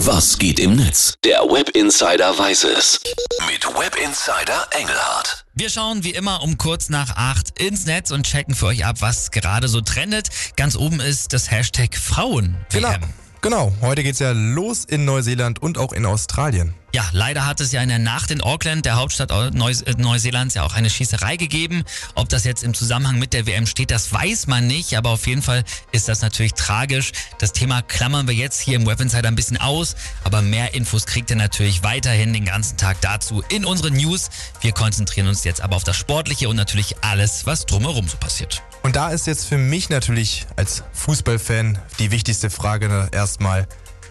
Was geht im Netz? Der Web Insider weiß es. Mit Web Insider Engelhardt. Wir schauen wie immer um kurz nach acht ins Netz und checken für euch ab, was gerade so trendet. Ganz oben ist das Hashtag Frauen. Genau. Genau, heute geht's ja los in Neuseeland und auch in Australien. Ja, leider hat es ja in der Nacht in Auckland, der Hauptstadt äh, Neuseelands, ja auch eine Schießerei gegeben. Ob das jetzt im Zusammenhang mit der WM steht, das weiß man nicht, aber auf jeden Fall ist das natürlich tragisch. Das Thema klammern wir jetzt hier im Web Insider ein bisschen aus, aber mehr Infos kriegt ihr natürlich weiterhin den ganzen Tag dazu in unseren News. Wir konzentrieren uns jetzt aber auf das Sportliche und natürlich alles, was drumherum so passiert. Und da ist jetzt für mich natürlich als Fußballfan die wichtigste Frage erstmal,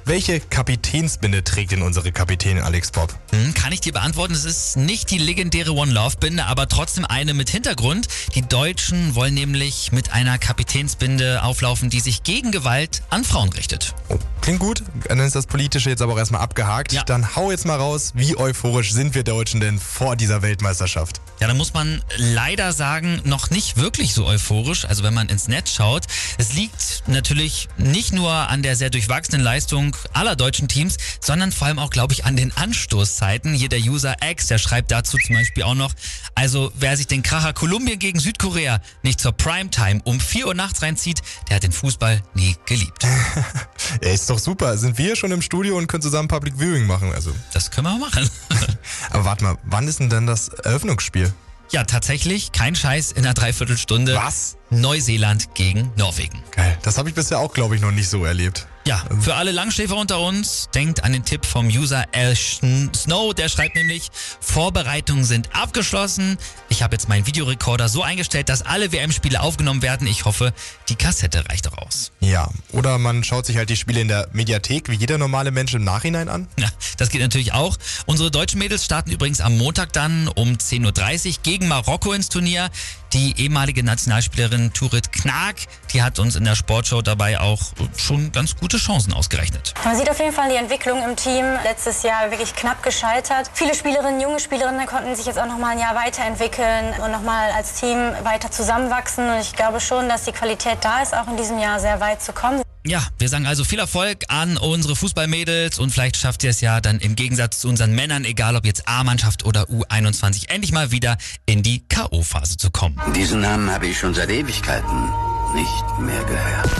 welche Kapitänsbinde trägt denn unsere Kapitänin Alex Bob? Hm, kann ich dir beantworten. Es ist nicht die legendäre One Love Binde, aber trotzdem eine mit Hintergrund. Die Deutschen wollen nämlich mit einer Kapitänsbinde auflaufen, die sich gegen Gewalt an Frauen richtet. Oh, klingt gut. Dann ist das Politische jetzt aber auch erstmal abgehakt. Ja. Dann hau jetzt mal raus, wie euphorisch sind wir Deutschen denn vor dieser Weltmeisterschaft? Ja, da muss man leider sagen, noch nicht wirklich so euphorisch. Also wenn man ins Netz schaut. Es liegt natürlich nicht nur an der sehr durchwachsenen Leistung aller deutschen Teams, sondern vor allem auch, glaube ich, an den Anstoßzeiten. Hier der User X, der schreibt dazu zum Beispiel auch noch, also wer sich den Kracher Kolumbien gegen Südkorea nicht zur Primetime um 4 Uhr nachts reinzieht, der hat den Fußball nie geliebt. ja, ist doch super. Sind wir schon im Studio und können zusammen Public Viewing machen? Also. Das können wir machen. Aber warte mal, wann ist denn dann das Eröffnungsspiel? Ja, tatsächlich, kein Scheiß in einer Dreiviertelstunde. Was? Neuseeland gegen Norwegen. Geil. Das habe ich bisher auch, glaube ich, noch nicht so erlebt. Ja, für alle Langschläfer unter uns, denkt an den Tipp vom User L. Snow. Der schreibt nämlich, Vorbereitungen sind abgeschlossen. Ich habe jetzt meinen Videorekorder so eingestellt, dass alle WM-Spiele aufgenommen werden. Ich hoffe, die Kassette reicht auch aus. Ja, oder man schaut sich halt die Spiele in der Mediathek wie jeder normale Mensch im Nachhinein an. Ja, das geht natürlich auch. Unsere deutschen Mädels starten übrigens am Montag dann um 10.30 Uhr gegen Marokko ins Turnier. Die ehemalige Nationalspielerin Turit Knag, die hat uns in der Sportshow dabei auch schon ganz gute Chancen ausgerechnet. Man sieht auf jeden Fall die Entwicklung im Team. Letztes Jahr wirklich knapp gescheitert. Viele Spielerinnen, junge Spielerinnen konnten sich jetzt auch noch mal ein Jahr weiterentwickeln und noch mal als Team weiter zusammenwachsen. Und ich glaube schon, dass die Qualität da ist, auch in diesem Jahr sehr weit zu kommen. Ja, wir sagen also viel Erfolg an unsere Fußballmädels und vielleicht schafft ihr es ja dann im Gegensatz zu unseren Männern, egal ob jetzt A-Mannschaft oder U21, endlich mal wieder in die K.O.-Phase zu kommen. Diesen Namen habe ich schon seit Ewigkeiten nicht mehr gehört.